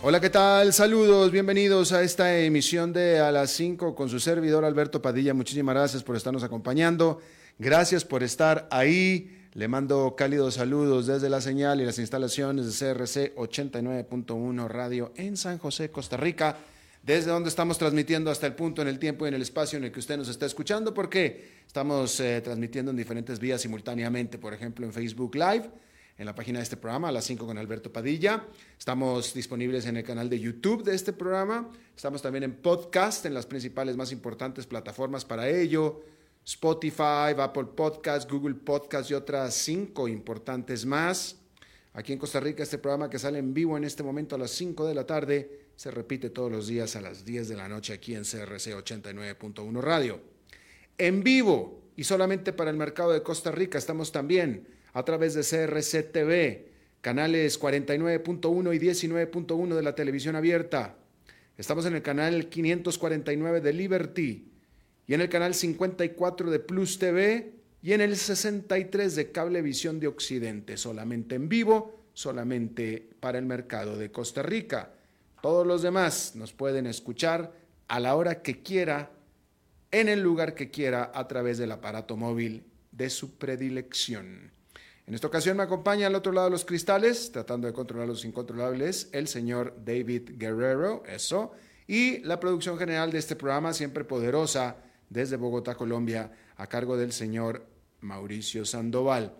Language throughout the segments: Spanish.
Hola, ¿qué tal? Saludos, bienvenidos a esta emisión de A las 5 con su servidor Alberto Padilla. Muchísimas gracias por estarnos acompañando. Gracias por estar ahí. Le mando cálidos saludos desde la señal y las instalaciones de CRC 89.1 Radio en San José, Costa Rica, desde donde estamos transmitiendo hasta el punto en el tiempo y en el espacio en el que usted nos está escuchando, porque estamos eh, transmitiendo en diferentes vías simultáneamente, por ejemplo en Facebook Live en la página de este programa, a las 5 con Alberto Padilla. Estamos disponibles en el canal de YouTube de este programa. Estamos también en podcast, en las principales más importantes plataformas para ello. Spotify, Apple Podcast, Google Podcast y otras cinco importantes más. Aquí en Costa Rica, este programa que sale en vivo en este momento a las 5 de la tarde se repite todos los días a las 10 de la noche aquí en CRC 89.1 Radio. En vivo y solamente para el mercado de Costa Rica estamos también a través de CRC TV, canales 49.1 y 19.1 de la televisión abierta. Estamos en el canal 549 de Liberty y en el canal 54 de Plus TV y en el 63 de Cablevisión de Occidente, solamente en vivo, solamente para el mercado de Costa Rica. Todos los demás nos pueden escuchar a la hora que quiera, en el lugar que quiera, a través del aparato móvil de su predilección. En esta ocasión me acompaña al otro lado de los cristales, tratando de controlar los incontrolables, el señor David Guerrero, eso, y la producción general de este programa, siempre poderosa, desde Bogotá, Colombia, a cargo del señor Mauricio Sandoval.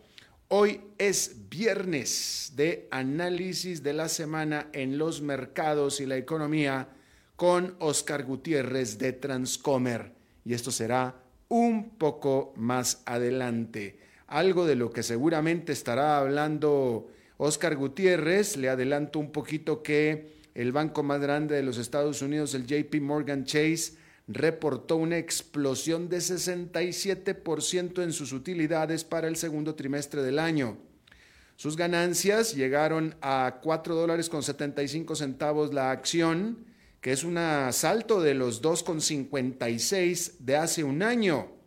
Hoy es viernes de análisis de la semana en los mercados y la economía con Oscar Gutiérrez de Transcomer. Y esto será un poco más adelante algo de lo que seguramente estará hablando Oscar Gutiérrez. Le adelanto un poquito que el banco más grande de los Estados Unidos, el JP Morgan Chase, reportó una explosión de 67% en sus utilidades para el segundo trimestre del año. Sus ganancias llegaron a 4 dólares con 75 centavos la acción, que es un salto de los 2,56 de hace un año.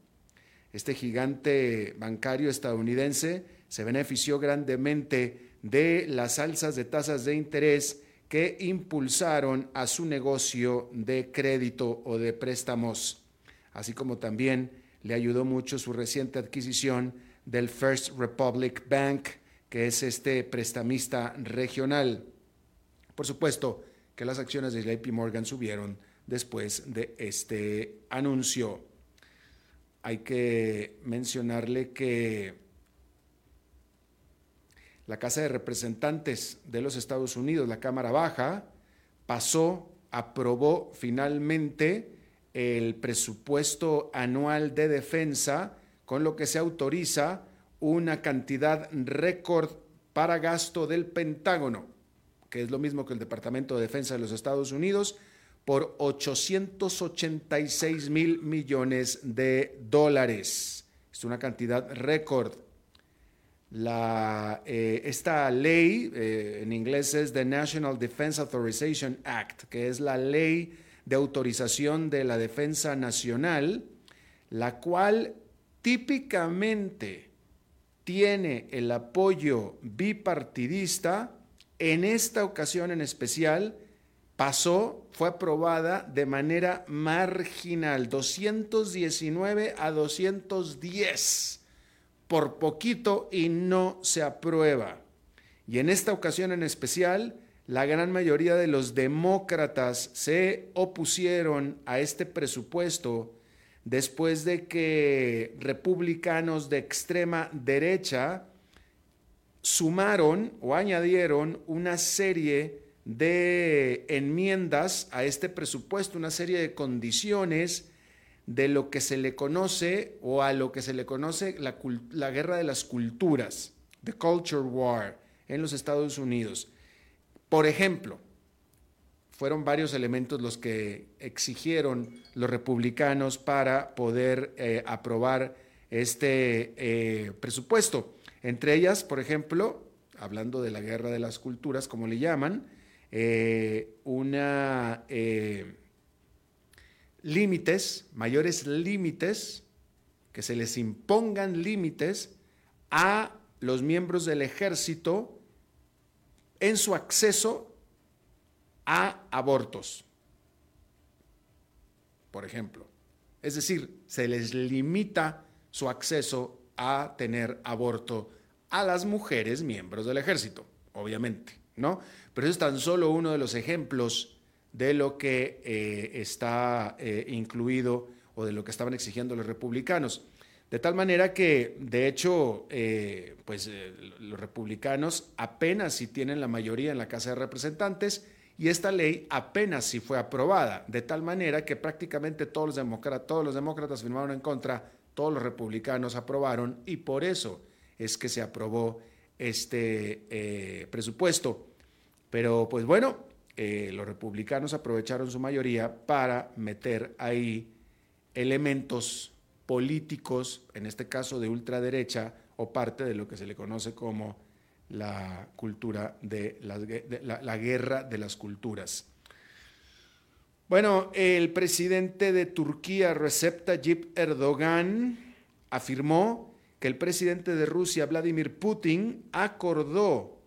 Este gigante bancario estadounidense se benefició grandemente de las alzas de tasas de interés que impulsaron a su negocio de crédito o de préstamos, así como también le ayudó mucho su reciente adquisición del First Republic Bank, que es este prestamista regional. Por supuesto que las acciones de JP Morgan subieron después de este anuncio hay que mencionarle que la Casa de Representantes de los Estados Unidos, la Cámara Baja, pasó, aprobó finalmente el presupuesto anual de defensa, con lo que se autoriza una cantidad récord para gasto del Pentágono, que es lo mismo que el Departamento de Defensa de los Estados Unidos, por 886 mil millones de dólares. Es una cantidad récord. Eh, esta ley, eh, en inglés es the National Defense Authorization Act, que es la ley de autorización de la defensa nacional, la cual típicamente tiene el apoyo bipartidista, en esta ocasión en especial pasó, fue aprobada de manera marginal, 219 a 210, por poquito y no se aprueba. Y en esta ocasión en especial, la gran mayoría de los demócratas se opusieron a este presupuesto después de que republicanos de extrema derecha sumaron o añadieron una serie de enmiendas a este presupuesto, una serie de condiciones de lo que se le conoce o a lo que se le conoce la, guerra de las culturas, the culture war en los Estados Unidos. Por ejemplo, fueron varios elementos los que exigieron los republicanos para poder eh, aprobar este eh, presupuesto. Entre ellas, por ejemplo, hablando de la guerra de las culturas, como le llaman, eh, una límites, mayores límites, que se les impongan límites a los miembros del ejército en su acceso a abortos, por ejemplo. Es decir, se les limita su acceso a tener aborto a las mujeres miembros del ejército, obviamente, ¿no? Pero eso es tan solo uno de los ejemplos de lo que eh, está eh, incluido o de lo que estaban exigiendo los republicanos. De tal manera que, de hecho, eh, pues los republicanos apenas si tienen la mayoría en la Casa de Representantes y esta ley apenas si fue aprobada, de tal manera que prácticamente todos los, demócratas, todos los demócratas firmaron en contra, todos los republicanos aprobaron y por eso es que se aprobó este presupuesto. Pero pues bueno, eh, los republicanos aprovecharon su mayoría para meter ahí elementos políticos, en este caso de ultraderecha, o parte de lo que se le conoce como la cultura de, la, guerra de las culturas. Bueno, el presidente de Turquía, Recep Tayyip Erdogan, afirmó que el presidente de Rusia, Vladimir Putin, acordó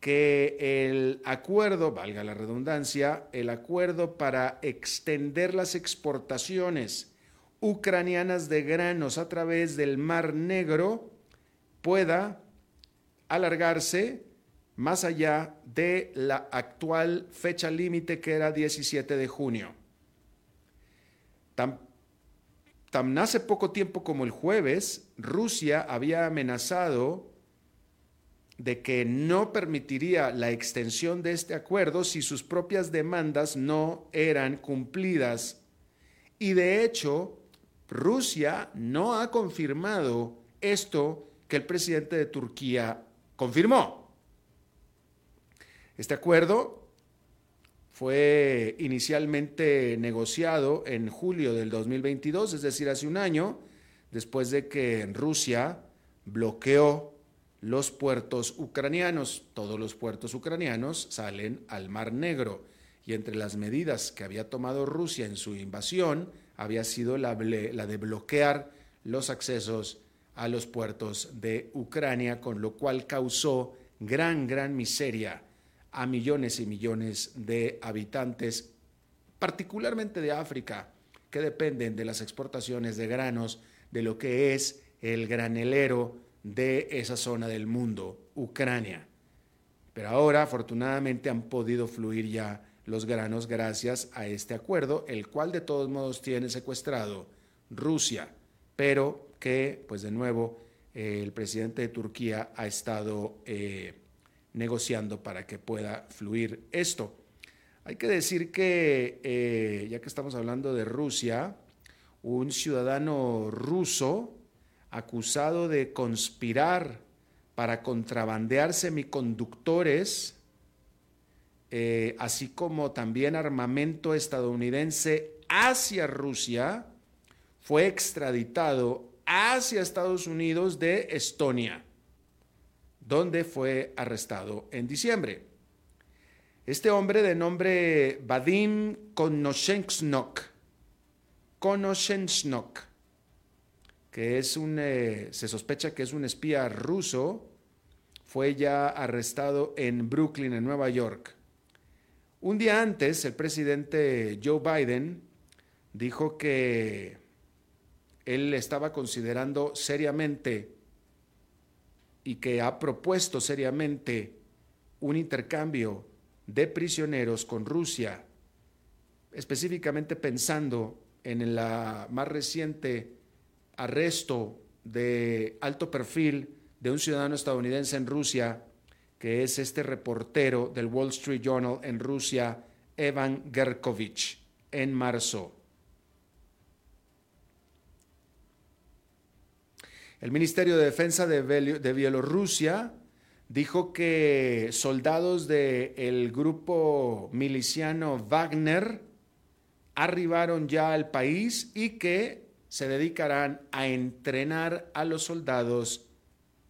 que el acuerdo, valga la redundancia, el acuerdo para extender las exportaciones ucranianas de granos a través del Mar Negro pueda alargarse más allá de la actual fecha límite que era 17 de junio. Tan, tan hace poco tiempo como el jueves, Rusia había amenazado de que no permitiría la extensión de este acuerdo si sus propias demandas no eran cumplidas. Y de hecho, Rusia no ha confirmado esto que el presidente de Turquía confirmó. Este acuerdo fue inicialmente negociado en julio del 2022, es decir, hace un año, después de que Rusia bloqueó los puertos ucranianos. Todos los puertos ucranianos salen al Mar Negro y entre las medidas que había tomado Rusia en su invasión había sido la, de bloquear los accesos a los puertos de Ucrania, con lo cual causó gran, gran miseria a millones y millones de habitantes, particularmente de África, que dependen de las exportaciones de granos, de lo que es el granelero de esa zona del mundo, Ucrania. Pero ahora, afortunadamente, han podido fluir ya los granos gracias a este acuerdo, el cual de todos modos tiene secuestrado Rusia, pero que, pues de nuevo, el presidente de Turquía ha estado eh, negociando para que pueda fluir esto. Hay que decir que, eh, ya que estamos hablando de Rusia, un ciudadano ruso acusado de conspirar para contrabandear semiconductores, eh, así como también armamento estadounidense hacia Rusia, fue extraditado hacia Estados Unidos de Estonia, donde fue arrestado en diciembre. Este hombre de nombre Vadim Konoshensnok que es un, eh, se sospecha que es un espía ruso, fue ya arrestado en Brooklyn, en Nueva York. Un día antes, el presidente Joe Biden dijo que él estaba considerando seriamente y que ha propuesto seriamente un intercambio de prisioneros con Rusia, específicamente pensando en el más reciente arresto de alto perfil de un ciudadano estadounidense en Rusia, que es este reportero del Wall Street Journal en Rusia, Evan Gerkovich, en marzo. El Ministerio de Defensa de, Bielorrusia dijo que soldados del grupo miliciano Wagner arribaron ya al país y que se dedicarán a entrenar a los soldados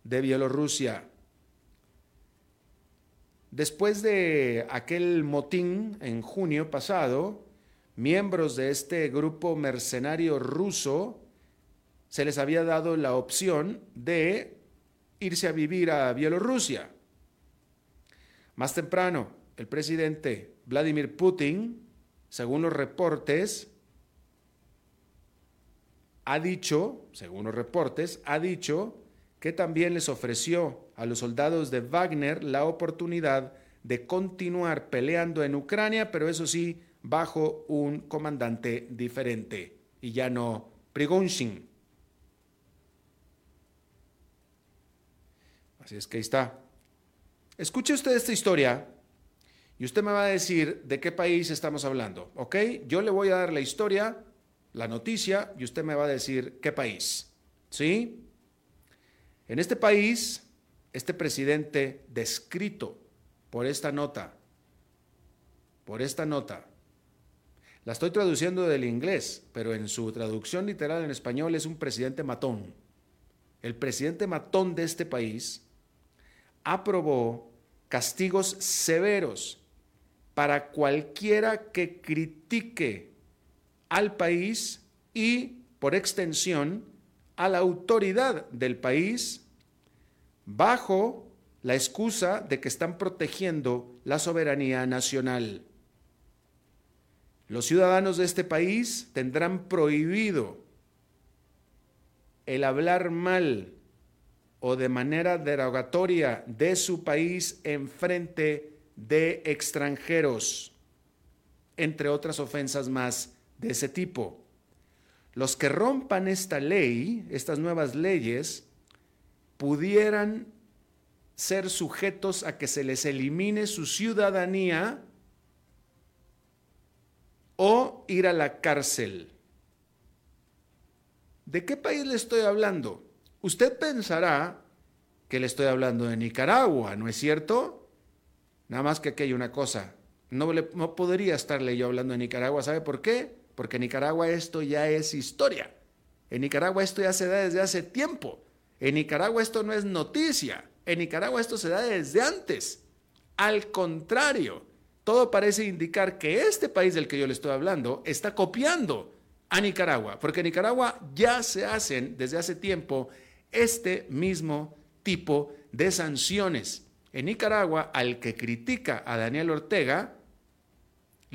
de Bielorrusia. Después de aquel motín en junio pasado, miembros de este grupo mercenario ruso se les había dado la opción de irse a vivir a Bielorrusia. Más temprano, el presidente Vladimir Putin, según los reportes, ha dicho, según los reportes, ha dicho que también les ofreció a los soldados de Wagner la oportunidad de continuar peleando en Ucrania, pero eso sí, bajo un comandante diferente y ya no Prigozhin. Así es que ahí está. Escuche usted esta historia y usted me va a decir de qué país estamos hablando, ¿ok? Yo le voy a dar la historia, la noticia y usted me va a decir qué país, ¿sí? En este país, este presidente descrito por esta nota, por esta nota, la estoy traduciendo del inglés, pero en su traducción literal en español es un presidente matón. El presidente matón de este país aprobó castigos severos para cualquiera que critique al país y, por extensión, a la autoridad del país bajo la excusa de que están protegiendo la soberanía nacional. Los ciudadanos de este país tendrán prohibido el hablar mal o de manera derogatoria de su país en frente de extranjeros, entre otras ofensas más de ese tipo. Los que rompan esta ley, estas nuevas leyes, pudieran ser sujetos a que se les elimine su ciudadanía o ir a la cárcel. ¿De qué país le estoy hablando? Usted pensará que le estoy hablando de Nicaragua, ¿no es cierto? Nada más que aquí hay una cosa. No, no podría estarle yo hablando de Nicaragua. ¿Sabe por qué? Porque en Nicaragua esto ya es historia. En Nicaragua esto ya se da desde hace tiempo. En Nicaragua esto no es noticia. En Nicaragua esto se da desde antes. Al contrario, todo parece indicar que este país del que yo le estoy hablando está copiando a Nicaragua, porque en Nicaragua ya se hacen desde hace tiempo este mismo tipo de sanciones. En Nicaragua, al que critica a Daniel Ortega,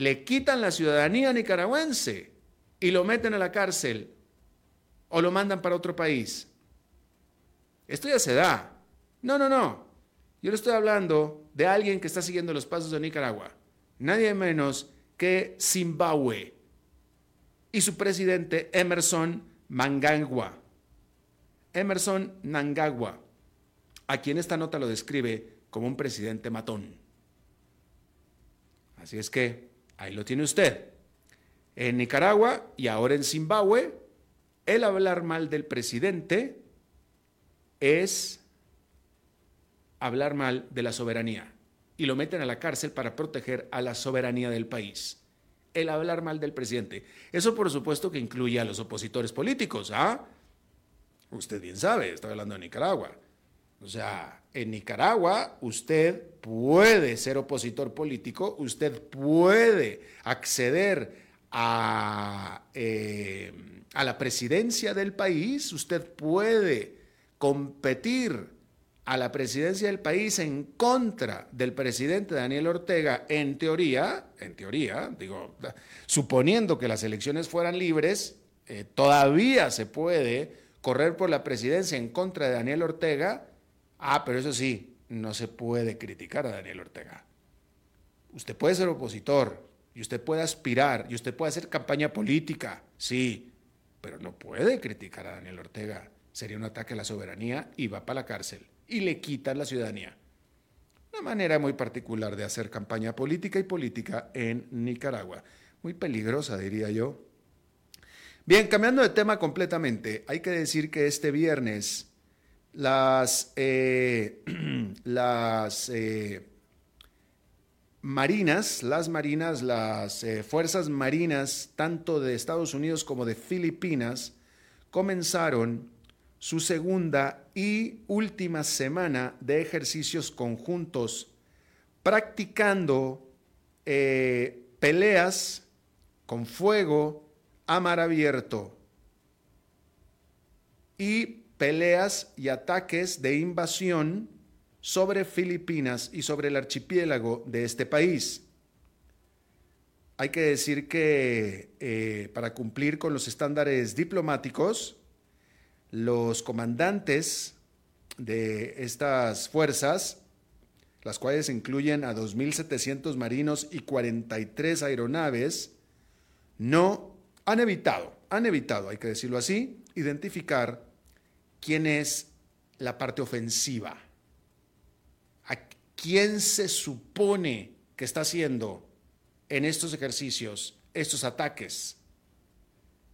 le quitan la ciudadanía nicaragüense y lo meten a la cárcel o lo mandan para otro país. Esto ya se da. No, no, no. Yo le estoy hablando de alguien que está siguiendo los pasos de Nicaragua. Nadie menos que Zimbabue y su presidente Emerson Mangangua. Emerson Nangagua, a quien esta nota lo describe como un presidente matón. Así es que ahí lo tiene usted. En Nicaragua y ahora en Zimbabue, el hablar mal del presidente es hablar mal de la soberanía y lo meten a la cárcel para proteger a la soberanía del país. El hablar mal del presidente. Eso por supuesto que incluye a los opositores políticos, ¿ah? Usted bien sabe, estoy hablando de Nicaragua. O sea, en Nicaragua usted puede ser opositor político, usted puede acceder a eh, a la presidencia del país, usted puede competir a la presidencia del país en contra del presidente Daniel Ortega, en teoría, en teoría, digo, suponiendo que las elecciones fueran libres, eh, todavía se puede correr por la presidencia en contra de Daniel Ortega. Ah, pero eso sí, no se puede criticar a Daniel Ortega. Usted puede ser opositor y usted puede aspirar y usted puede hacer campaña política, sí, pero no puede criticar a Daniel Ortega. Sería un ataque a la soberanía y va para la cárcel y le quitan la ciudadanía. Una manera muy particular de hacer campaña política y política en Nicaragua. Muy peligrosa, diría yo. Bien, cambiando de tema completamente, hay que decir que este viernes las, eh, las eh, marinas, las marinas, las eh, fuerzas marinas, tanto de Estados Unidos como de Filipinas, comenzaron su segunda y última semana de ejercicios conjuntos, practicando peleas con fuego a mar abierto. Y peleas y ataques de invasión sobre Filipinas y sobre el archipiélago de este país. Hay que decir que eh, para cumplir con los estándares diplomáticos, los comandantes de estas fuerzas, las cuales incluyen a 2.700 marinos y 43 aeronaves, no han evitado, han evitado, hay que decirlo así, identificar quién es la parte ofensiva ¿quién se supone que está haciendo en estos ejercicios estos ataques?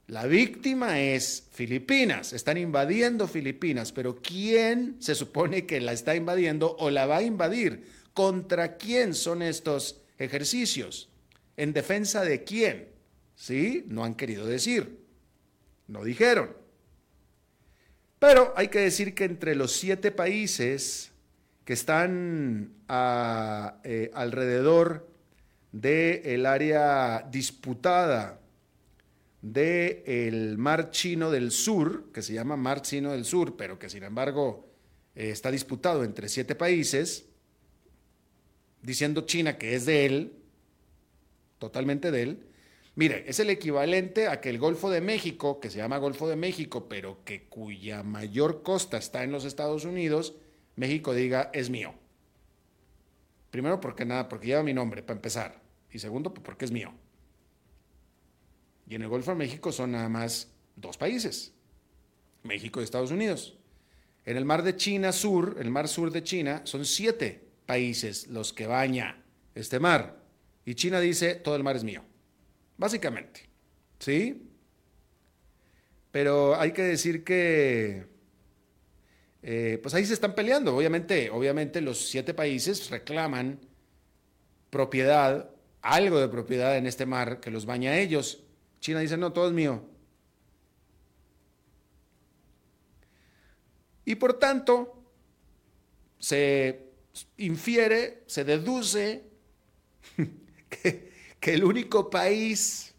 La víctima es Filipinas, están invadiendo Filipinas, pero ¿quién se supone que la está invadiendo o la va a invadir? ¿Contra quién son estos ejercicios? ¿En defensa de quién? ¿Sí? No han querido decir, no dijeron. Pero hay que decir que entre los siete países que están eh, alrededor del área disputada del mar chino del sur, que se llama mar chino del sur, pero que sin embargo eh, está disputado entre siete países, diciendo China que es de él, totalmente de él. Mire, es el equivalente a que el Golfo de México, que se llama Golfo de México, pero que cuya mayor costa está en los Estados Unidos, México diga es mío. Primero, porque nada, porque lleva mi nombre, para empezar. Y segundo, pues, porque es mío. Y en el Golfo de México son nada más dos países, México y Estados Unidos. En el mar de China Sur, el mar sur de China, son siete países los que baña este mar. Y China dice, todo el mar es mío. Básicamente. ¿Sí? Pero hay que decir que eh, pues ahí se están peleando. Obviamente, obviamente los siete países reclaman propiedad, algo de propiedad en este mar que los baña a ellos. China dice, no, todo es mío. Y por tanto, se infiere, se deduce que, el único país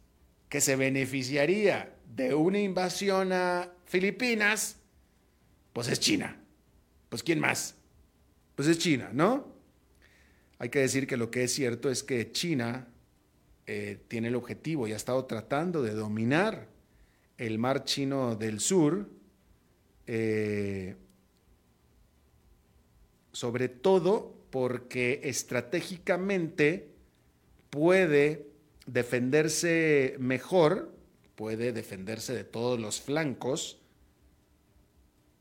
que se beneficiaría de una invasión a Filipinas pues es China. Pues ¿quién más? Pues es China, ¿no? Hay que decir que lo que es cierto es que China eh, tiene el objetivo y ha estado tratando de dominar el mar chino del sur, eh, sobre todo porque estratégicamente puede defenderse mejor, puede defenderse de todos los flancos,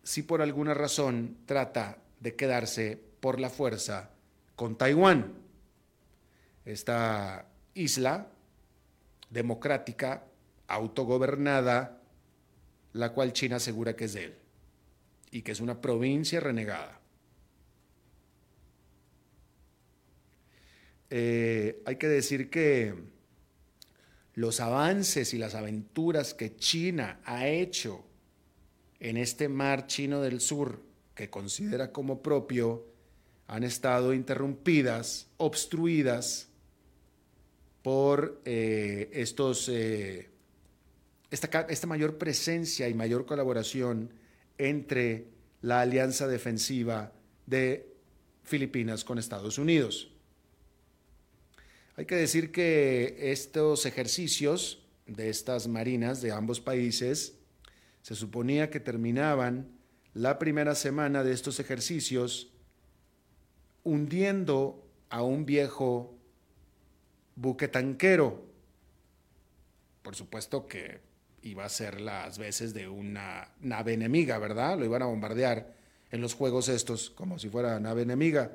si por alguna razón trata de quedarse por la fuerza con Taiwán. Esta isla democrática, autogobernada, la cual China asegura que es de él y que es una provincia renegada. Eh, hay que decir que los avances y las aventuras que China ha hecho en este mar chino del sur que considera como propio han estado interrumpidas, obstruidas por eh, estos eh, esta, esta mayor presencia y mayor colaboración entre la alianza defensiva de Filipinas con Estados Unidos. Hay que decir que estos ejercicios de estas marinas de ambos países se suponía que terminaban la primera semana de estos ejercicios hundiendo a un viejo buque tanquero. Por supuesto que iba a ser las veces de una nave enemiga, ¿verdad? Lo iban a bombardear en los juegos estos como si fuera nave enemiga.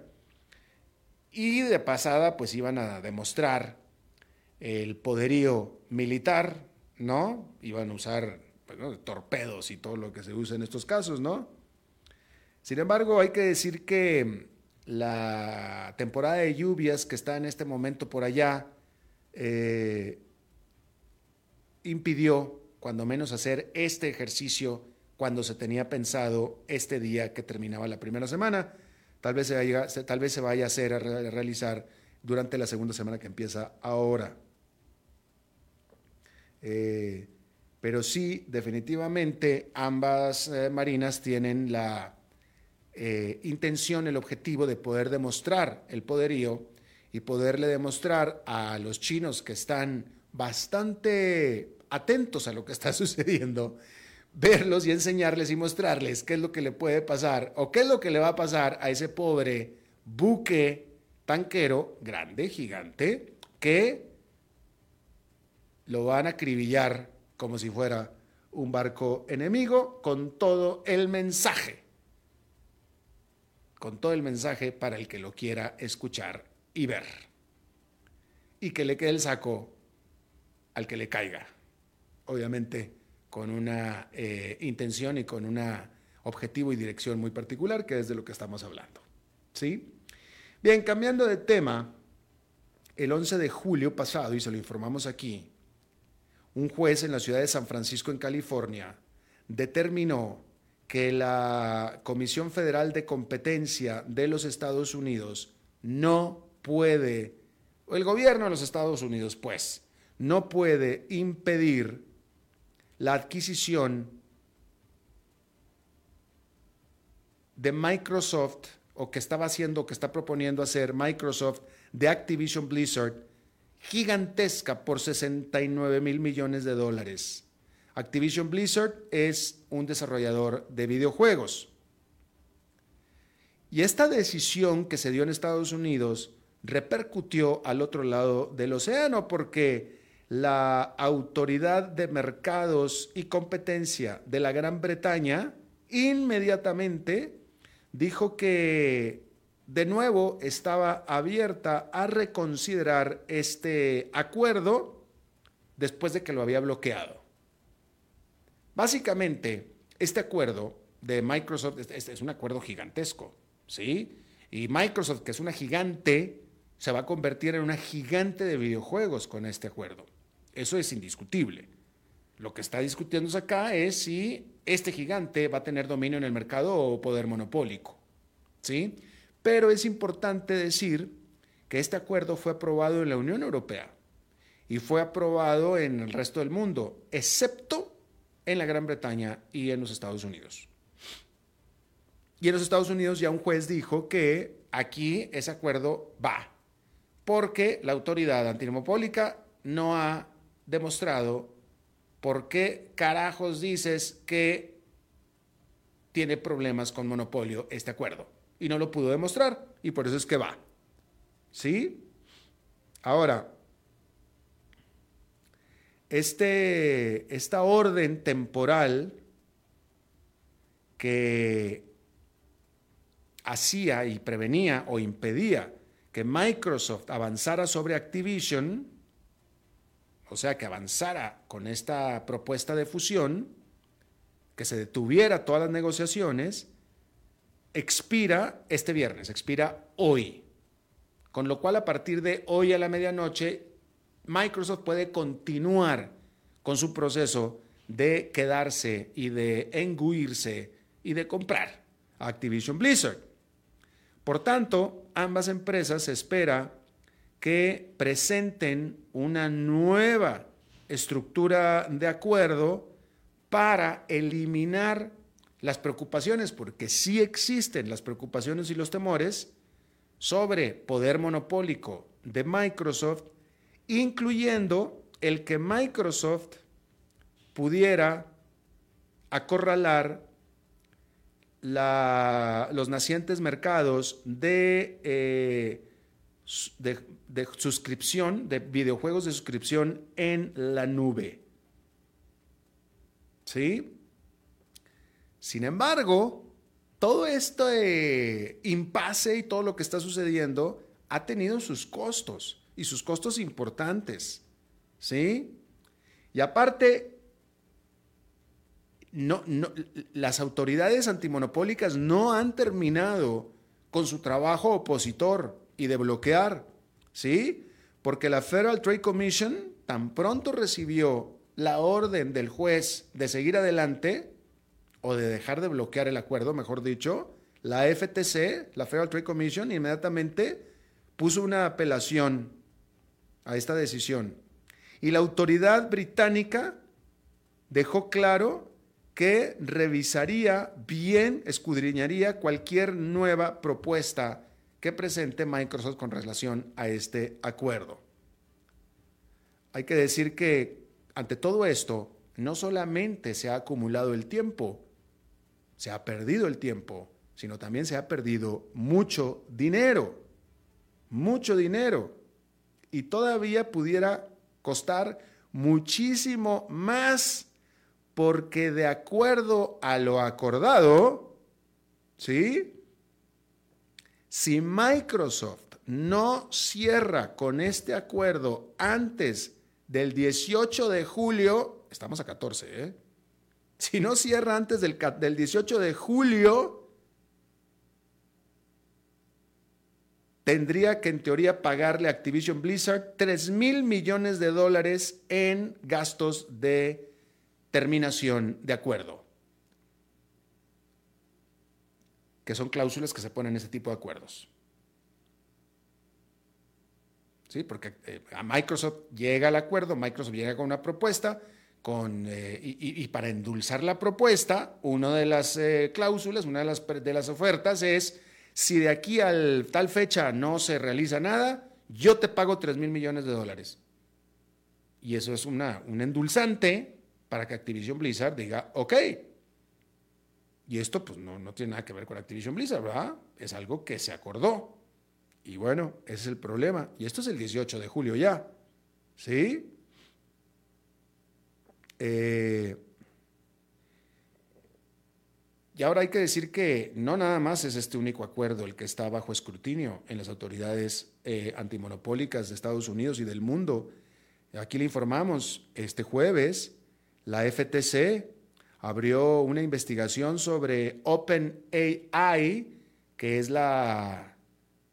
Y de pasada, pues iban a demostrar el poderío militar, ¿no? Iban a usar torpedos y todo lo que se usa en estos casos, ¿no? Sin embargo, hay que decir que la temporada de lluvias que está en este momento por allá eh, impidió, cuando menos, hacer este ejercicio cuando se tenía pensado este día que terminaba la primera semana. Tal vez se vaya, tal vez se vaya a hacer, a realizar durante la segunda semana que empieza ahora. Eh, pero sí, definitivamente ambas eh, marinas tienen la eh, intención, el objetivo de poder demostrar el poderío y poderle demostrar a los chinos que están bastante atentos a lo que está sucediendo, verlos y enseñarles y mostrarles qué es lo que le puede pasar o qué es lo que le va a pasar a ese pobre buque tanquero grande, gigante, que lo van a acribillar como si fuera un barco enemigo con todo el mensaje, con todo el mensaje para el que lo quiera escuchar y ver. Y que le quede el saco al que le caiga. Obviamente con una eh, intención y con un objetivo y dirección muy particular, que es de lo que estamos hablando. ¿Sí? Bien, cambiando de tema, el 11 de julio pasado, y se lo informamos aquí, un juez en la ciudad de San Francisco, en California, determinó que la Comisión Federal de Competencia de los Estados Unidos no puede, o el gobierno de los Estados Unidos, pues, no puede impedir la adquisición de Microsoft o que estaba haciendo, que está proponiendo hacer Microsoft de Activision Blizzard gigantesca por 69 mil millones de dólares. Activision Blizzard es un desarrollador de videojuegos. Y esta decisión que se dio en Estados Unidos repercutió al otro lado del océano porque la Autoridad de Mercados y Competencia de la Gran Bretaña inmediatamente dijo que de nuevo estaba abierta a reconsiderar este acuerdo después de que lo había bloqueado. Básicamente, este acuerdo de Microsoft es, un acuerdo gigantesco, ¿sí? Y Microsoft, que es una gigante, se va a convertir en una gigante de videojuegos con este acuerdo. Eso es indiscutible. Lo que está discutiéndose acá es si este gigante va a tener dominio en el mercado o poder monopólico. ¿Sí? Pero es importante decir que este acuerdo fue aprobado en la Unión Europea y fue aprobado en el resto del mundo, excepto en la Gran Bretaña y en los Estados Unidos. Y en los Estados Unidos ya un juez dijo que aquí ese acuerdo va, porque la autoridad antimonopólica no ha demostrado por qué carajos dices que tiene problemas con monopolio este acuerdo. Y no lo pudo demostrar y por eso es que va. ¿Sí? Ahora, este, esta orden temporal que hacía y prevenía o impedía que Microsoft avanzara sobre Activision, o sea, que avanzara con esta propuesta de fusión, que se detuviera todas las negociaciones, expira este viernes, expira hoy. Con lo cual, a partir de hoy a la medianoche, Microsoft puede continuar con su proceso de quedarse y de enguirse y de comprar a Activision Blizzard. Por tanto, ambas empresas se espera que presenten una nueva estructura de acuerdo para eliminar las preocupaciones, porque sí existen las preocupaciones y los temores sobre poder monopólico de Microsoft, incluyendo el que Microsoft pudiera acorralar los nacientes mercados de, eh, de, de suscripción, de videojuegos de suscripción en la nube. ¿Sí? Sin embargo, todo este impasse y todo lo que está sucediendo ha tenido sus costos y sus costos importantes. ¿Sí? Y aparte, no, las autoridades antimonopólicas no han terminado con su trabajo opositor y de bloquear, ¿sí? Porque la Federal Trade Commission tan pronto recibió la orden del juez de seguir adelante o de dejar de bloquear el acuerdo, mejor dicho, la FTC, la Federal Trade Commission, inmediatamente puso una apelación a esta decisión. Y la autoridad británica dejó claro que revisaría bien, escudriñaría cualquier nueva propuesta que presente Microsoft con relación a este acuerdo. Hay que decir que ante todo esto, no solamente se ha acumulado el tiempo, se ha perdido el tiempo, sino también se ha perdido mucho dinero, mucho dinero, y todavía pudiera costar muchísimo más porque de acuerdo a lo acordado, ¿sí? Si Microsoft no cierra con este acuerdo antes del 18 de julio, estamos a 14, ¿eh? Si no cierra antes del, del 18 de julio, tendría que en teoría pagarle a Activision Blizzard 3 mil millones de dólares en gastos de terminación de acuerdo, que son cláusulas que se ponen en ese tipo de acuerdos. ¿Sí? Porque eh, a Microsoft llega al acuerdo, Microsoft llega con una propuesta, con, eh, y, para endulzar la propuesta, una de las eh, cláusulas, una de las, de las ofertas es, si de aquí a tal fecha no se realiza nada, yo te pago 3 mil millones de dólares. Y eso es una, un endulzante para que Activision Blizzard diga, ok. Y esto pues no, no tiene nada que ver con Activision Blizzard, ¿verdad? Es algo que se acordó. Y bueno, ese es el problema. Y esto es el 18 de julio ya. ¿Sí? Eh, y ahora hay que decir que no nada más es este único acuerdo el que está bajo escrutinio en las autoridades eh, antimonopólicas de Estados Unidos y del mundo. Aquí le informamos, este jueves la FTC abrió una investigación sobre OpenAI, que es la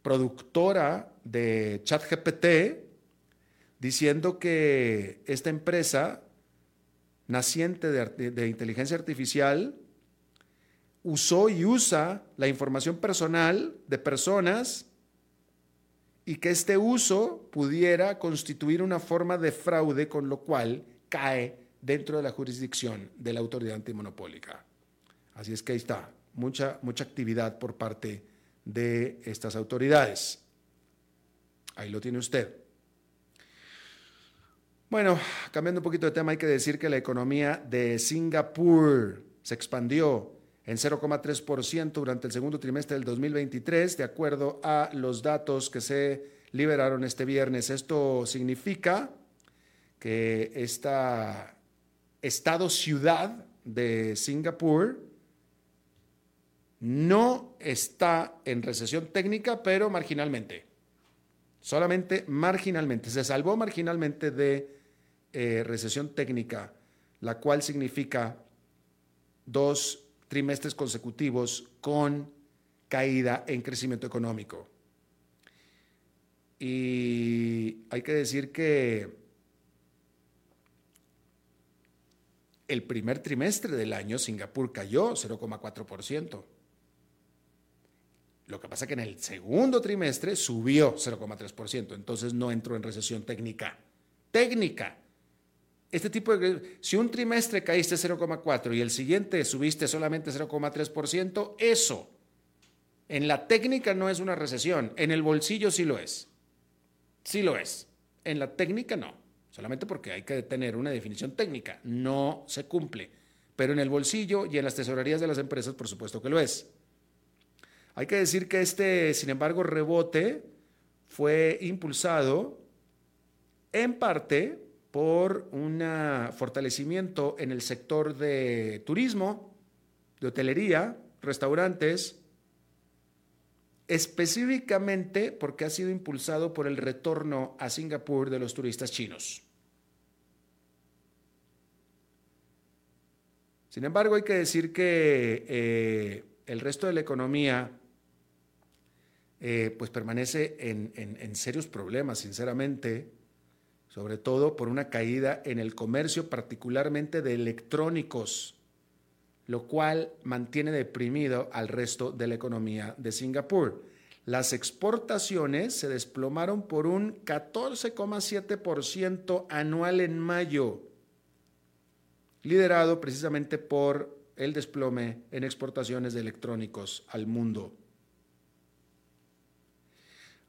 productora de ChatGPT, diciendo que esta empresa naciente de, inteligencia artificial usó y usa la información personal de personas y que este uso pudiera constituir una forma de fraude con lo cual cae dentro de la jurisdicción de la autoridad antimonopólica. Así es que ahí está, mucha, mucha actividad por parte de estas autoridades. Ahí lo tiene usted. Bueno, cambiando un poquito de tema, hay que decir que la economía de Singapur se expandió en 0,3% durante el segundo trimestre del 2023, de acuerdo a los datos que se liberaron este viernes. Esto significa que esta estado-ciudad de Singapur no está en recesión técnica, pero marginalmente. Solamente marginalmente. Se salvó marginalmente de eh, recesión técnica, la cual significa dos trimestres consecutivos con caída en crecimiento económico. Y hay que decir que el primer trimestre del año Singapur cayó 0,4%. Lo que pasa es que en el segundo trimestre subió 0,3%, entonces no entró en recesión técnica. Técnica. Este tipo de... Si un trimestre caíste 0,4 y el siguiente subiste solamente 0,3%, eso en la técnica no es una recesión, en el bolsillo sí lo es. Sí lo es. En la técnica no, solamente porque hay que tener una definición técnica, no se cumple. Pero en el bolsillo y en las tesorerías de las empresas, por supuesto que lo es. Hay que decir que este, sin embargo, rebote fue impulsado en parte por un fortalecimiento en el sector de turismo, de hotelería, restaurantes, específicamente porque ha sido impulsado por el retorno a Singapur de los turistas chinos. Sin embargo, hay que decir que eh, el resto de la economía eh, pues permanece en serios problemas, sinceramente sobre todo por una caída en el comercio, particularmente de electrónicos, lo cual mantiene deprimido al resto de la economía de Singapur. Las exportaciones se desplomaron por un 14,7% anual en mayo, liderado precisamente por el desplome en exportaciones de electrónicos al mundo.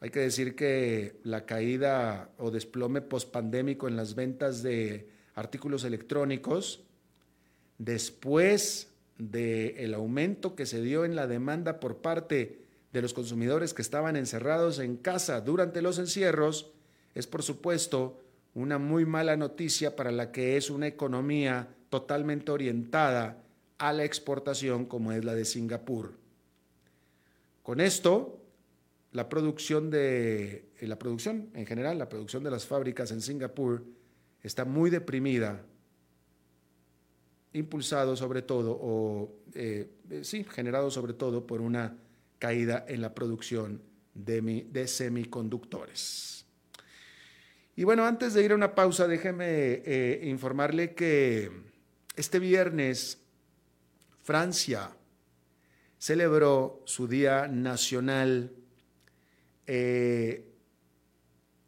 Hay que decir que la caída o desplome pospandémico en las ventas de artículos electrónicos, después del aumento que se dio en la demanda por parte de los consumidores que estaban encerrados en casa durante los encierros, es por supuesto una muy mala noticia para la que es una economía totalmente orientada a la exportación como es la de Singapur. Con esto, la producción de eh, la producción en general, la producción de las fábricas en Singapur está muy deprimida, impulsado sobre todo, o eh, eh, sí, generado sobre todo por una caída en la producción de, de, semiconductores. Y bueno, antes de ir a una pausa, déjeme informarle que este viernes Francia celebró su Día Nacional eh,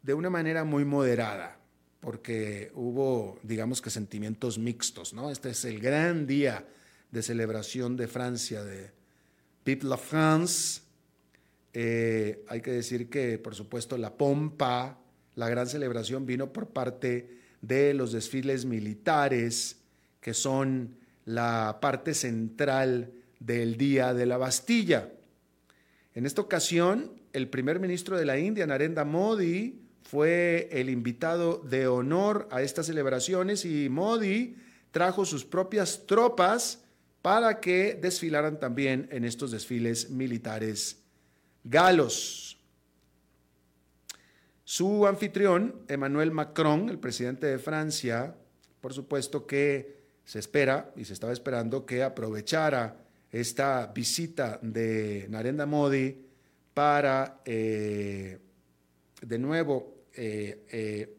de una manera muy moderada, porque hubo, digamos que, sentimientos mixtos, ¿no? Este es el gran día de celebración de Francia, de Vive la France. Eh, hay que decir que, por supuesto, la pompa, la gran celebración vino por parte de los desfiles militares, que son la parte central del Día de la Bastilla. En esta ocasión, el primer ministro de la India, Narendra Modi, fue el invitado de honor a estas celebraciones y Modi trajo sus propias tropas para que desfilaran también en estos desfiles militares galos. Su anfitrión, Emmanuel Macron, el presidente de Francia, por supuesto que se espera y se estaba esperando que aprovechara esta visita de Narendra Modi para, eh, de nuevo, eh, eh,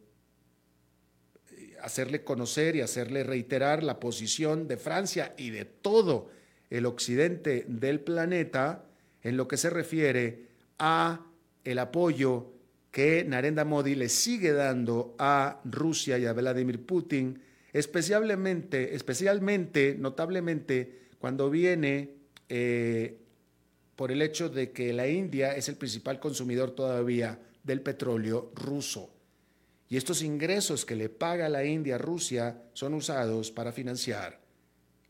hacerle conocer y hacerle reiterar la posición de Francia y de todo el occidente del planeta en lo que se refiere a el apoyo que Narendra Modi le sigue dando a Rusia y a Vladimir Putin, especialmente, especialmente notablemente, cuando viene por el hecho de que la India es el principal consumidor todavía del petróleo ruso. Y estos ingresos que le paga la India a Rusia son usados para financiar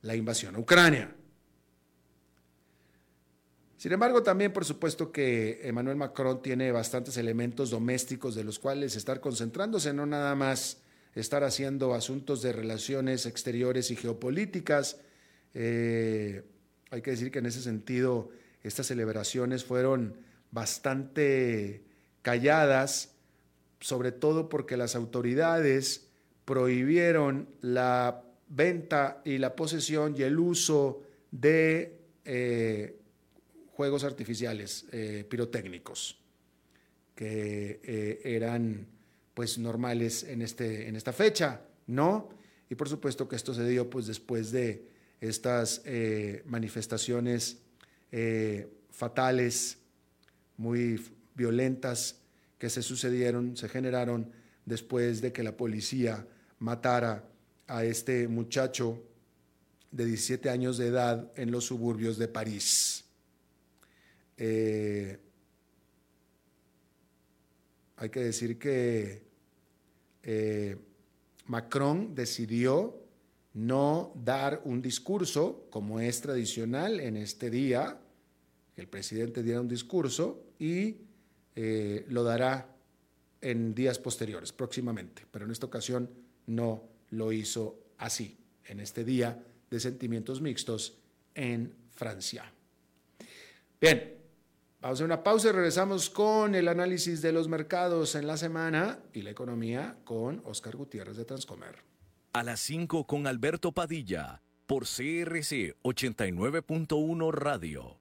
la invasión a Ucrania. Sin embargo, también por supuesto que Emmanuel Macron tiene bastantes elementos domésticos de los cuales estar concentrándose, no nada más estar haciendo asuntos de relaciones exteriores y geopolíticas. Eh, hay que decir que en ese sentido estas celebraciones fueron bastante calladas, sobre todo porque las autoridades prohibieron la venta y la posesión y el uso de eh, juegos artificiales eh, pirotécnicos que eh, eran pues normales en, este, en esta fecha, ¿no? Y por supuesto que esto se dio pues después de estas manifestaciones fatales, muy violentas que se sucedieron, se generaron después de que la policía matara a este muchacho de 17 años de edad en los suburbios de París. Eh, hay que decir que eh, Macron decidió no dar un discurso como es tradicional en este día, que el presidente diera un discurso y eh, lo dará en días posteriores, próximamente, pero en esta ocasión no lo hizo así, en este día de sentimientos mixtos en Francia. Bien, vamos a hacer una pausa y regresamos con el análisis de los mercados en la semana y la economía con Oscar Gutiérrez de Transcomer. A las 5 con Alberto Padilla por CRC 89.1 Radio.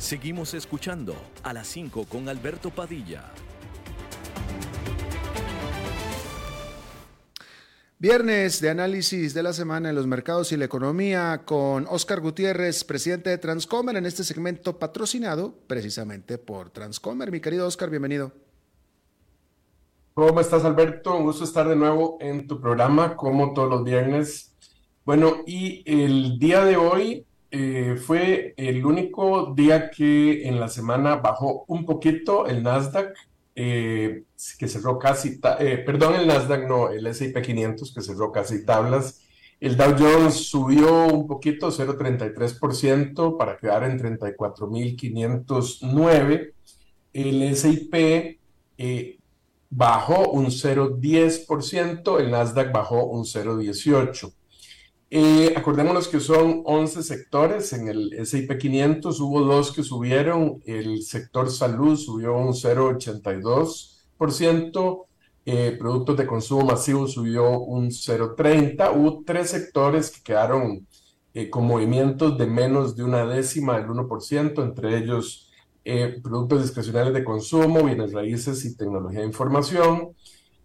Seguimos escuchando a las 5 con Alberto Padilla. Viernes de análisis de la semana en los mercados y la economía con Oscar Gutiérrez, presidente de Transcomer, en este segmento patrocinado precisamente por Transcomer. Mi querido Oscar, bienvenido. ¿Cómo estás, Alberto? Un gusto estar de nuevo en tu programa, como todos los viernes. Bueno, y el día de hoy eh, fue el único día que en la semana bajó un poquito el Nasdaq, eh, que cerró casi, eh, perdón, el Nasdaq no, el S&P 500 que cerró casi tablas. El Dow Jones subió un poquito, 0.33% para quedar en 34.509. El S&P bajó un 0.10%, el Nasdaq bajó un 0.18%. Eh, acordémonos que son 11 sectores. En el S&P 500, hubo dos que subieron, el sector salud subió un 0,82%, eh, productos de consumo masivo subió un 0,30%, hubo tres sectores que quedaron eh, con movimientos de menos de una décima del 1%, entre ellos eh, productos discrecionales de consumo, bienes raíces y tecnología de información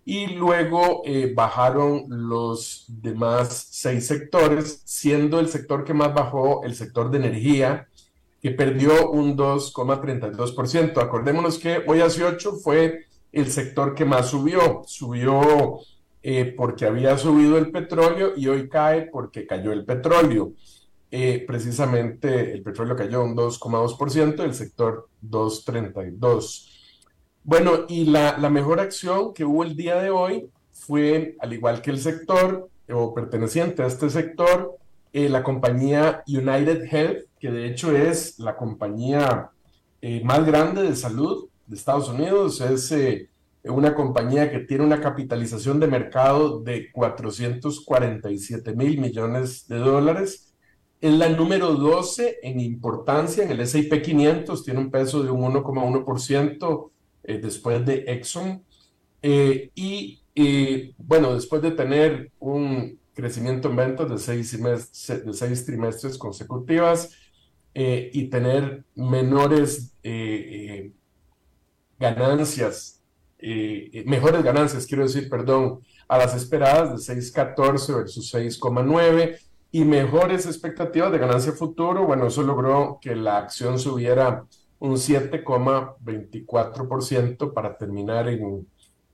y luego eh, bajaron los demás seis sectores, siendo el sector que más bajó el sector de energía, que perdió un 2,32%. Acordémonos que hoy hace 8 fue el sector que más subió, subió eh, porque había subido el petróleo y hoy cae porque cayó el petróleo. Eh, precisamente el petróleo cayó un 2,2%, el sector 2,32%. Bueno, y la, mejor acción que hubo el día de hoy fue, al igual que el sector o perteneciente a este sector, eh, la compañía United Health, que de hecho es la compañía eh, más grande de salud de Estados Unidos, es eh, una compañía que tiene una capitalización de mercado de 447 mil millones de dólares. Es la número 12 en importancia en el S&P 500, tiene un peso de un 1,1% eh, después de Exxon. Eh, y bueno, después de tener un crecimiento en ventas de seis, de seis trimestres consecutivas eh, y tener menores ganancias, mejores ganancias, quiero decir, perdón, a las esperadas de 6.14 versus 6.9 y mejores expectativas de ganancia futuro, bueno, eso logró que la acción subiera un 7,24% para terminar en,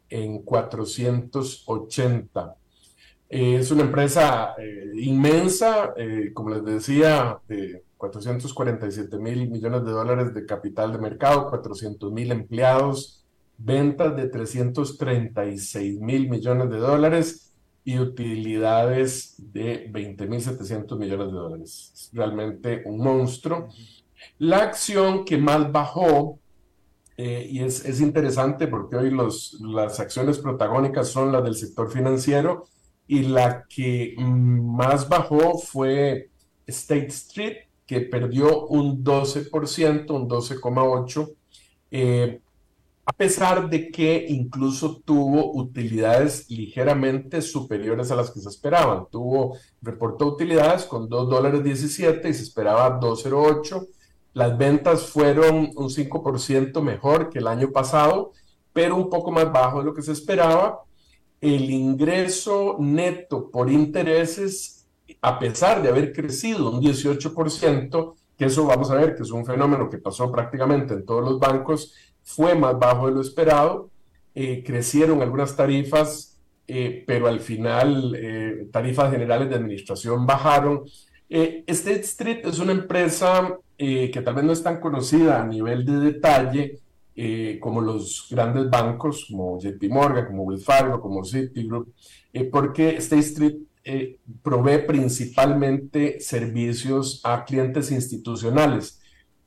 en 480. Eh, es una empresa eh, inmensa, eh, como les decía, de 447 mil millones de dólares de capital de mercado, 400 mil empleados, ventas de 336 mil millones de dólares y utilidades de 20.700 millones de dólares. Es realmente un monstruo. La acción que más bajó, eh, y es, es, interesante porque hoy los, las acciones protagónicas son las del sector financiero, y la que más bajó fue State Street, que perdió un 12%, un 12,8%. Eh, a pesar de que incluso tuvo utilidades ligeramente superiores a las que se esperaban. Tuvo, reportó utilidades con 2 dólares 17 y se esperaba 2,08. Las ventas fueron un 5% mejor que el año pasado, pero un poco más bajo de lo que se esperaba. El ingreso neto por intereses, a pesar de haber crecido un 18%, que eso vamos a ver que es un fenómeno que pasó prácticamente en todos los bancos, fue más bajo de lo esperado, eh, crecieron algunas tarifas, eh, pero al final eh, tarifas generales de administración bajaron. State Street es una empresa que tal vez no es tan conocida a nivel de detalle como los grandes bancos, como JP Morgan, como Wells Fargo, como Citigroup, porque State Street provee principalmente servicios a clientes institucionales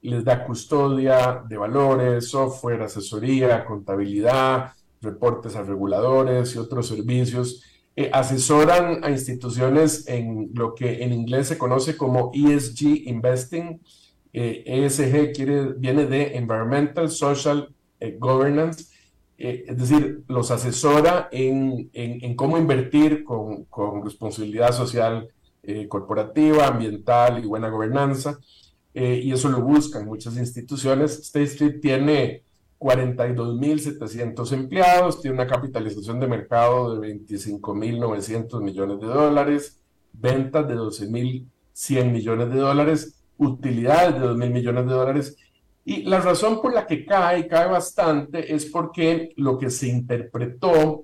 les da custodia de valores, software, asesoría, contabilidad, reportes a reguladores y otros servicios. Eh, asesoran a instituciones en lo que en inglés se conoce como ESG Investing. ESG eh, e viene de Environmental Social eh, Governance, es decir, los asesora en, cómo invertir con, con responsabilidad social corporativa, ambiental y buena gobernanza. Eh, y eso lo buscan muchas instituciones. State Street tiene 42.700 empleados, tiene una capitalización de mercado de 25.900 millones de dólares, ventas de 12.100 millones de dólares, utilidades de 2.000 millones de dólares. Y la razón por la que cae, cae bastante, es porque lo que se interpretó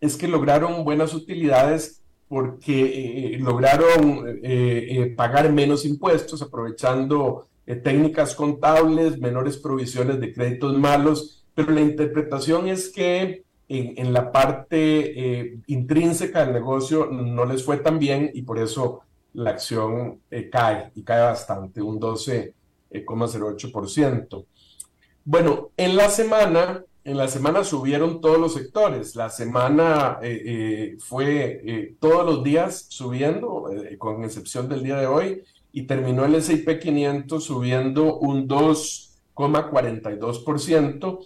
es que lograron buenas utilidades porque eh, lograron eh, eh, pagar menos impuestos aprovechando técnicas contables, menores provisiones de créditos malos, pero la interpretación es que en, en la parte intrínseca del negocio no les fue tan bien y por eso la acción cae y cae bastante, un 12,08%. Bueno, en la semana en la semana subieron todos los sectores. La semana eh, eh, fue eh, todos los días subiendo, con excepción del día de hoy, y terminó el S&P 500 subiendo un 2,42%.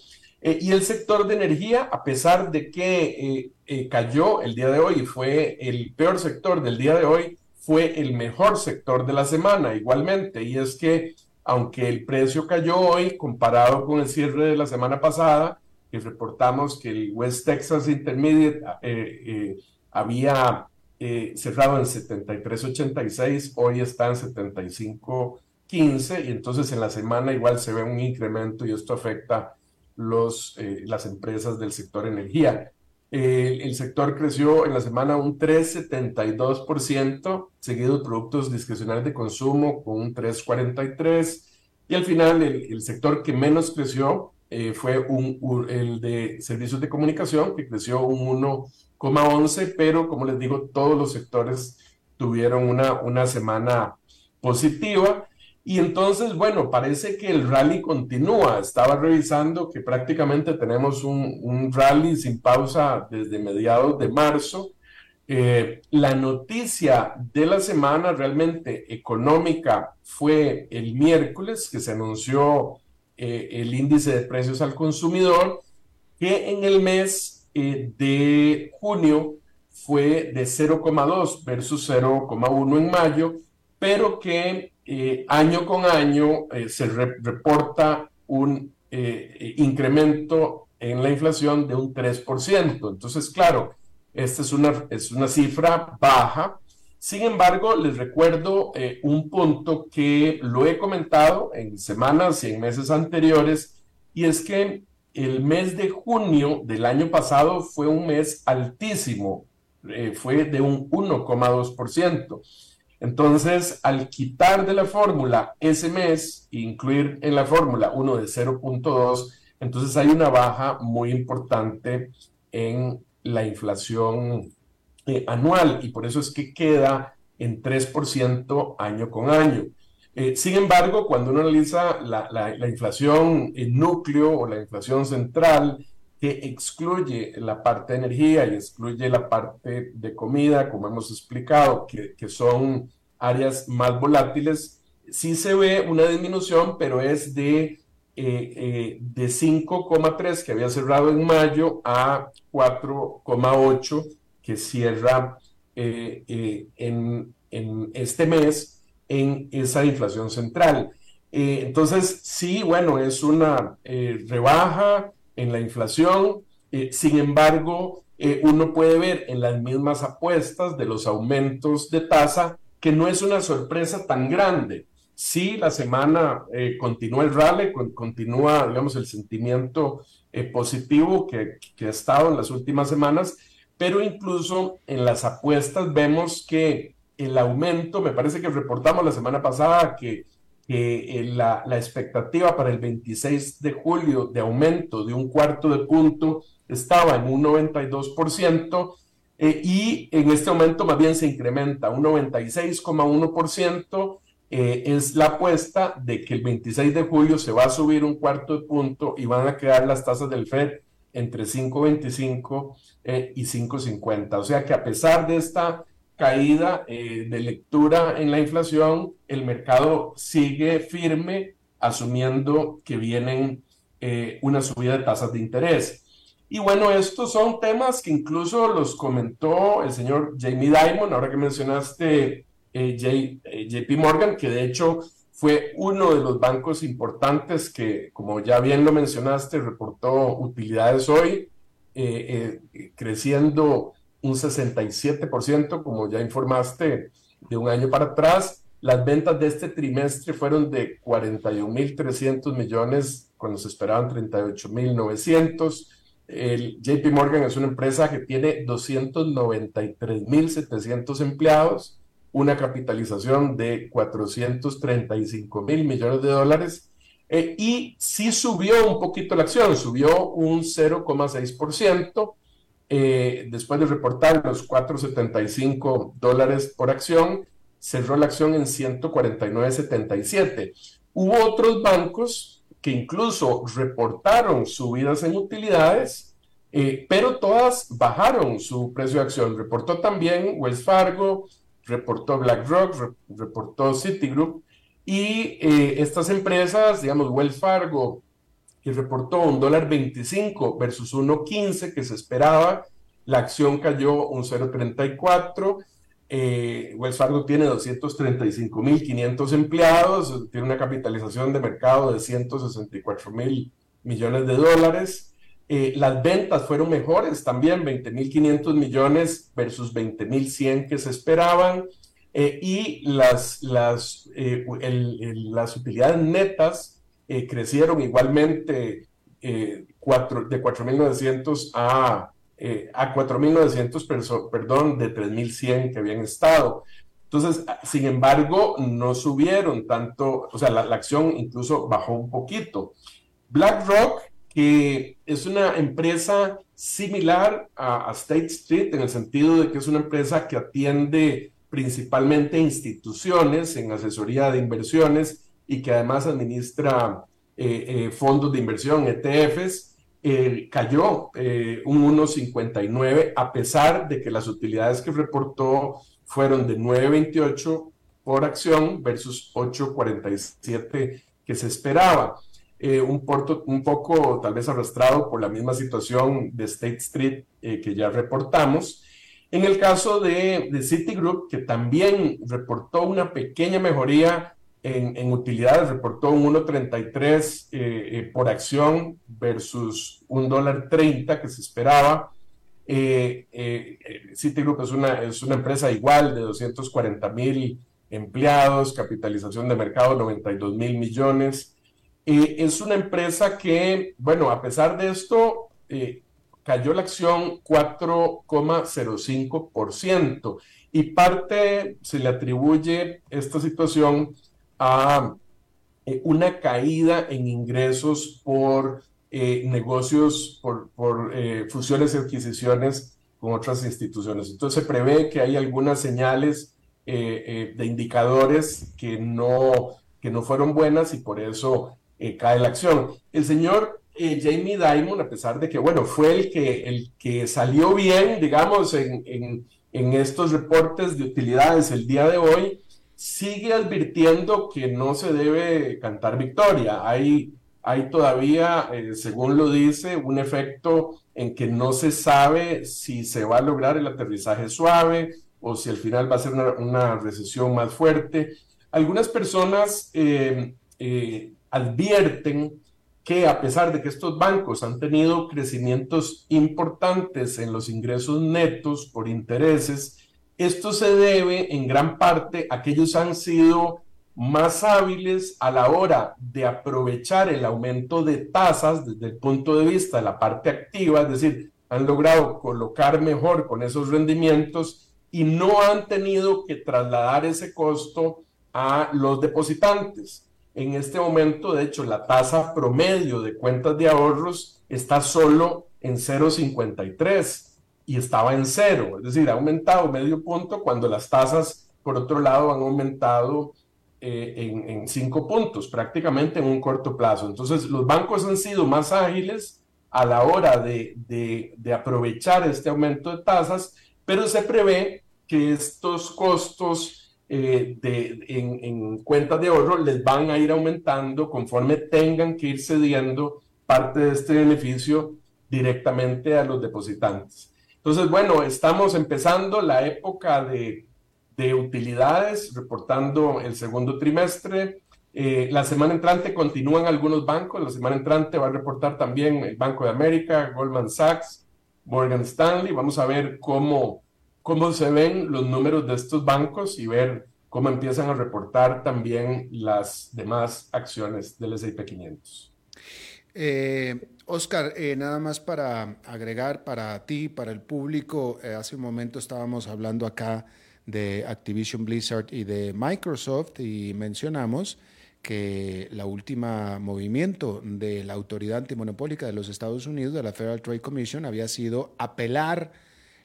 y el sector de energía, a pesar de que cayó el día de hoy fue el peor sector del día de hoy, fue el mejor sector de la semana igualmente. Y es que aunque el precio cayó hoy comparado con el cierre de la semana pasada, que reportamos que el West Texas Intermediate eh, eh, había eh, cerrado en 73.86, hoy está en 75.15 y entonces en la semana igual se ve un incremento y esto afecta los, las empresas del sector energía. El sector creció en la semana un 3,72%, seguido de productos discrecionales de consumo con un 3,43%, y al final el, sector que menos creció eh, fue un, el de servicios de comunicación, que creció un 1,11, pero como les digo, todos los sectores tuvieron una, una semana positiva. Y entonces, bueno, parece que el rally continúa. Estaba revisando que prácticamente tenemos un, rally sin pausa desde mediados de marzo. Eh, la noticia de la semana realmente económica fue el miércoles, que se anunció eh, el índice de precios al consumidor, que en el mes eh, de junio fue de 0,2 versus 0,1 en mayo, pero que eh, año con año se reporta un incremento en la inflación de un 3%. Entonces, claro, esta es una, es una cifra baja, sin embargo, les recuerdo eh, un punto que lo he comentado en semanas y en meses anteriores, y es que el mes de junio del año pasado fue un mes altísimo, eh, fue de un 1,2%. Entonces, al quitar de la fórmula ese mes e incluir en la fórmula uno de 0.2, entonces hay una baja muy importante en la inflación eh, anual y por eso es que queda en 3% año con año. Eh, sin embargo, cuando uno analiza la, la, inflación en núcleo o la inflación central, que excluye la parte de energía y excluye la parte de comida, como hemos explicado, que, que son áreas más volátiles, sí se ve una disminución, pero es de, eh, eh, de 5,3 que había cerrado en mayo a 4,8 que cierra en, en este mes en esa inflación central. Eh, entonces, sí, bueno, es una eh, rebaja en la inflación, eh, sin embargo, uno puede ver en las mismas apuestas de los aumentos de tasa que no es una sorpresa tan grande. Sí, la semana continúa el rally, continúa, digamos, el sentimiento positivo que, que ha estado en las últimas semanas, pero incluso en las apuestas vemos que el aumento, me parece que reportamos la semana pasada que, eh, la, expectativa para el 26 de julio de aumento de un cuarto de punto estaba en un 92% eh, y en este momento más bien se incrementa un 96,1%. Eh, es la apuesta de que el 26 de julio se va a subir un cuarto de punto y van a quedar las tasas del FED entre 5.25 y 5.50. O sea que a pesar de esta caída eh, de lectura en la inflación, el mercado sigue firme asumiendo que vienen eh, una subida de tasas de interés. Y bueno, estos son temas que incluso los comentó el señor Jamie Dimon, ahora que mencionaste eh, JP Morgan, que de hecho fue uno de los bancos importantes que, como ya bien lo mencionaste, reportó utilidades hoy, creciendo un 67%, como ya informaste, de un año para atrás. Las ventas de este trimestre fueron de 41.300 millones cuando se esperaban 38.900. El JP Morgan es una empresa que tiene 293.700 empleados, una capitalización de 435 mil millones de dólares eh, y sí subió un poquito la acción, subió un 0,6%. Eh, después de reportar los 4,75 dólares por acción, cerró la acción en 149,77. Hubo otros bancos que incluso reportaron subidas en utilidades, eh, pero todas bajaron su precio de acción. Reportó también Wells Fargo, reportó BlackRock, reportó Citigroup, y eh, estas empresas, digamos, Wells Fargo, que reportó un dólar 25 versus 1.15 que se esperaba. La acción cayó un 0.34. Eh, Wells Fargo tiene 235.500 empleados, tiene una capitalización de mercado de 164.000 millones de dólares. Eh, las ventas fueron mejores también, 20.500 millones versus 20.100 que se esperaban. Eh, y las, las, las utilidades netas eh, crecieron igualmente eh, de 4.900 a, eh, a 4.900, perdón, de 3.100 que habían estado. Entonces, sin embargo, no subieron tanto, o sea, la, acción incluso bajó un poquito. BlackRock, que es una empresa similar a, a, State Street en el sentido de que es una empresa que atiende principalmente instituciones en asesoría de inversiones y que además administra eh, eh, fondos de inversión, ETFs, eh, cayó un 1,59 a pesar de que las utilidades que reportó fueron de 9,28 por acción versus 8,47 que se esperaba. un, porto, un poco tal vez arrastrado por la misma situación de State Street que ya reportamos. En el caso de, de Citigroup, que también reportó una pequeña mejoría en, utilidades reportó un 1.33 eh, eh, por acción versus un dólar 30 que se esperaba. Eh, eh, Citigroup es una, es una empresa igual de 240 mil empleados, capitalización de mercado 92 mil millones. es una empresa que, bueno, a pesar de esto, cayó la acción 4,05% y parte se le atribuye esta situación a eh, una caída en ingresos por eh, negocios, por, por eh, fusiones y adquisiciones con otras instituciones. Entonces se prevé que hay algunas señales de indicadores que no, que no fueron buenas y por eso cae la acción. El señor Jamie Dimon, a pesar de que, bueno, fue el que, el que salió bien, digamos, en, en, en estos reportes de utilidades el día de hoy, sigue advirtiendo que no se debe cantar victoria. Hay, hay todavía, eh, según lo dice, un efecto en que no se sabe si se va a lograr el aterrizaje suave o si al final va a ser una, recesión más fuerte. Algunas personas eh, eh, advierten que a pesar de que estos bancos han tenido crecimientos importantes en los ingresos netos por intereses, esto se debe en gran parte a que ellos han sido más hábiles a la hora de aprovechar el aumento de tasas desde el punto de vista de la parte activa, es decir, han logrado colocar mejor con esos rendimientos y no han tenido que trasladar ese costo a los depositantes. En este momento, de hecho, la tasa promedio de cuentas de ahorros está solo en 0,53 y estaba en cero, es decir, ha aumentado medio punto cuando las tasas, por otro lado, han aumentado eh, en, cinco puntos, prácticamente en un corto plazo. Entonces, los bancos han sido más ágiles a la hora de, de aprovechar este aumento de tasas, pero se prevé que estos costos eh, de, en, cuentas de ahorro les van a ir aumentando conforme tengan que ir cediendo parte de este beneficio directamente a los depositantes. Entonces, bueno, estamos empezando la época de, de utilidades, reportando el segundo trimestre. Eh, la semana entrante continúan algunos bancos. La semana entrante va a reportar también el Banco de América, Goldman Sachs, Morgan Stanley. Vamos a ver cómo, cómo se ven los números de estos bancos y ver cómo empiezan a reportar también las demás acciones del S&P 500. Eh, Oscar, eh, nada más para agregar para ti, para el público, eh, hace un momento estábamos hablando acá de Activision Blizzard y de Microsoft y mencionamos que la última movimiento de la autoridad antimonopólica de los Estados Unidos, de la Federal Trade Commission, había sido apelar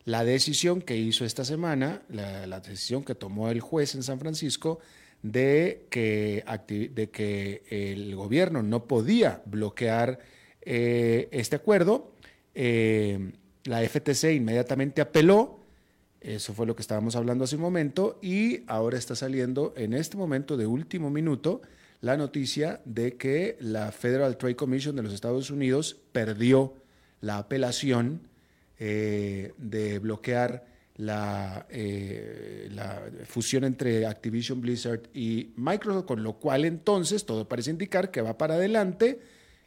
la decisión que hizo esta semana, la, decisión que tomó el juez en San Francisco de que, de que el gobierno no podía bloquear eh, este acuerdo. Eh, la FTC inmediatamente apeló, eso fue lo que estábamos hablando hace un momento, y ahora está saliendo en este momento de último minuto la noticia de que la Federal Trade Commission de los Estados Unidos perdió la apelación eh, de bloquear la, la, fusión entre Activision Blizzard y Microsoft, con lo cual entonces todo parece indicar que va para adelante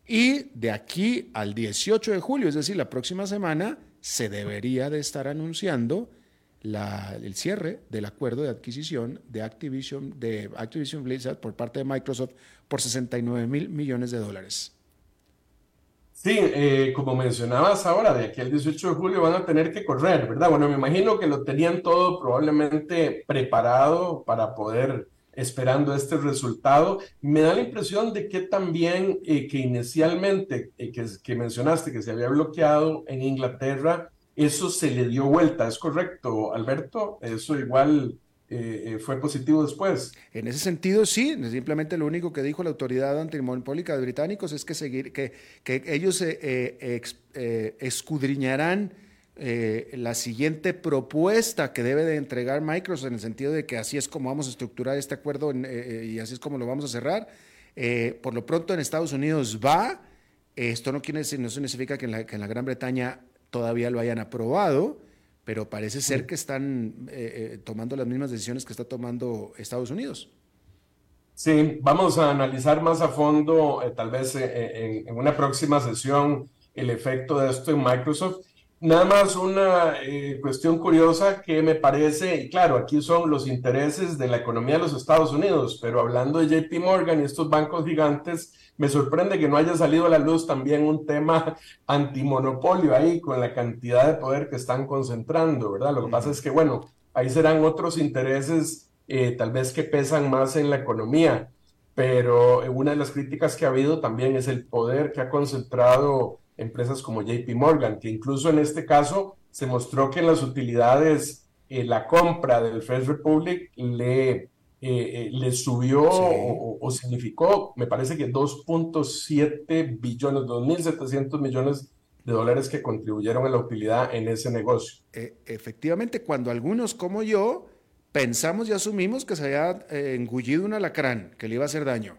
y de aquí al 18 de julio, es decir, la próxima semana, se debería de estar anunciando el cierre del acuerdo de adquisición de Activision, de Activision Blizzard por parte de Microsoft por 69 mil millones de dólares. Sí, eh, como mencionabas ahora, de aquí al 18 de julio van a tener que correr, ¿verdad? Bueno, me imagino que lo tenían todo probablemente preparado para poder esperando este resultado. Me da la impresión de que también eh, que inicialmente, eh, que, mencionaste que se había bloqueado en Inglaterra, eso se le dio vuelta, ¿es correcto, Alberto? Eso igual eh, eh, fue positivo después. En ese sentido, sí. Simplemente lo único que dijo la autoridad antimonopólica de británicos es que, seguir, que, que ellos eh, la siguiente propuesta que debe de entregar Microsoft en el sentido de que así es como vamos a estructurar este acuerdo y así es como lo vamos a cerrar. por lo pronto en Estados Unidos va. Esto no, quiere decir, no significa que en, la, que en la Gran Bretaña todavía lo hayan aprobado pero parece ser que están eh, eh, tomando las mismas decisiones que está tomando Estados Unidos. Sí, vamos a analizar más a fondo, eh, tal vez en, una próxima sesión, el efecto de esto en Microsoft. Nada más una cuestión curiosa que me parece, y claro, aquí son los intereses de la economía de los Estados Unidos, pero hablando de JP Morgan y estos bancos gigantes, me sorprende que no haya salido a la luz también un tema antimonopolio ahí con la cantidad de poder que están concentrando, ¿verdad? Lo que pasa es que, bueno, ahí serán otros intereses eh, tal vez que pesan más en la economía, pero una de las críticas que ha habido también es el poder que ha concentrado empresas como JP Morgan, que incluso en este caso se mostró que en las utilidades eh, la compra del First Republic le, le subió o, significó, me parece que 2.7 billones, 2.700 millones de dólares que contribuyeron a la utilidad en ese negocio. efectivamente, cuando algunos como yo pensamos y asumimos que se había engullido un alacrán, que le iba a hacer daño.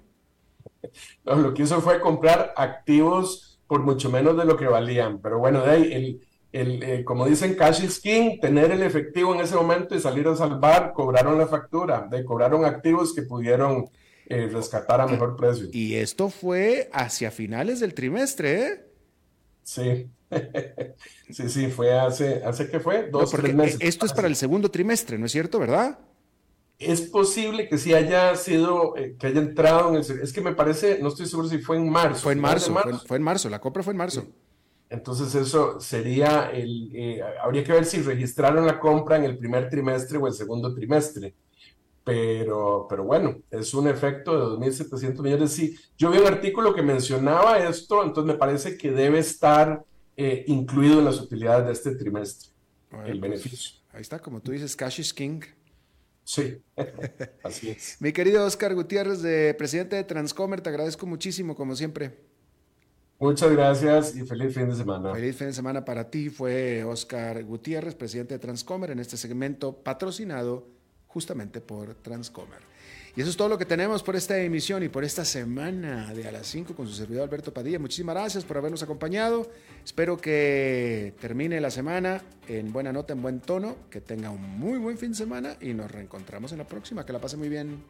lo que hizo fue comprar activos por mucho menos de lo que valían. Pero bueno, de ahí, el, el, eh, como dicen, cash is king, tener el efectivo en ese momento y salir a salvar, cobraron la factura, de, cobraron activos que pudieron eh, rescatar a mejor precio. Y esto fue hacia finales del trimestre, ¿eh? Sí, sí, sí, fue hace, ¿hace qué fue? Dos, tres meses. Esto es para el segundo trimestre, ¿no es cierto, verdad? Es posible que sí haya sido, eh, que haya entrado en el... Es que me parece, no estoy seguro si fue en marzo. Fue en marzo, Fue, en marzo, la compra fue en marzo. Entonces eso sería el... Eh, habría que ver si registraron la compra en el primer trimestre o el segundo trimestre. Pero, pero bueno, es un efecto de 2.700 millones. Sí, yo vi un artículo que mencionaba esto, entonces me parece que debe estar eh, incluido en las utilidades de este trimestre, el pues, beneficio. Ahí está, como tú dices, cash is king. Sí, así es. Mi querido Oscar Gutiérrez, de presidente de Transcomer, te agradezco muchísimo, como siempre. Muchas gracias y feliz fin de semana. Feliz fin de semana para ti. Fue Oscar Gutiérrez, presidente de Transcomer, en este segmento patrocinado justamente por Transcomer. Y eso es todo lo que tenemos por esta emisión y por esta semana de a las 5 con su servidor Alberto Padilla. Muchísimas gracias por habernos acompañado. Espero que termine la semana en buena nota, en buen tono, que tenga un muy buen fin de semana y nos reencontramos en la próxima. Que la pase muy bien.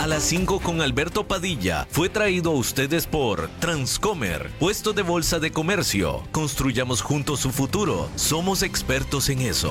A las 5 con Alberto Padilla fue traído a ustedes por Transcomer, puesto de bolsa de comercio. Construyamos juntos su futuro. Somos expertos en eso.